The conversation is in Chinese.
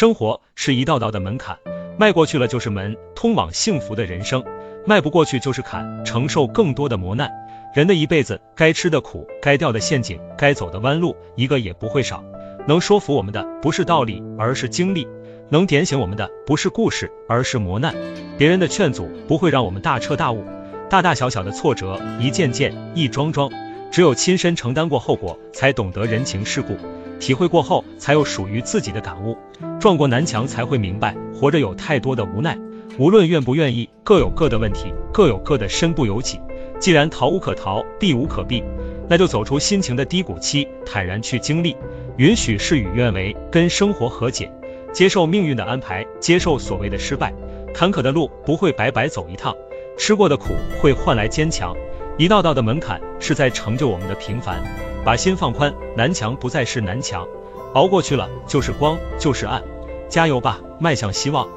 生活是一道道的门槛，迈过去了就是门，通往幸福的人生；迈不过去就是坎，承受更多的磨难。人的一辈子，该吃的苦，该掉的陷阱，该走的弯路，一个也不会少。能说服我们的不是道理，而是经历；能点醒我们的不是故事，而是磨难。别人的劝阻不会让我们大彻大悟，大大小小的挫折，一件件，一桩桩，只有亲身承担过后果，才懂得人情世故；体会过后，才有属于自己的感悟；撞过南墙，才会明白活着有太多的无奈。无论愿不愿意，各有各的问题，各有各的身不由己。既然逃无可逃，避无可避，那就走出心情的低谷期，坦然去经历，允许事与愿违，跟生活和解，接受命运的安排，接受所谓的失败。坎坷的路不会白白走一趟，吃过的苦会换来坚强。一道道的门槛是在成就我们的平凡。把心放宽，南墙不再是南墙，熬过去了就是光，就是暗。加油吧，迈向希望。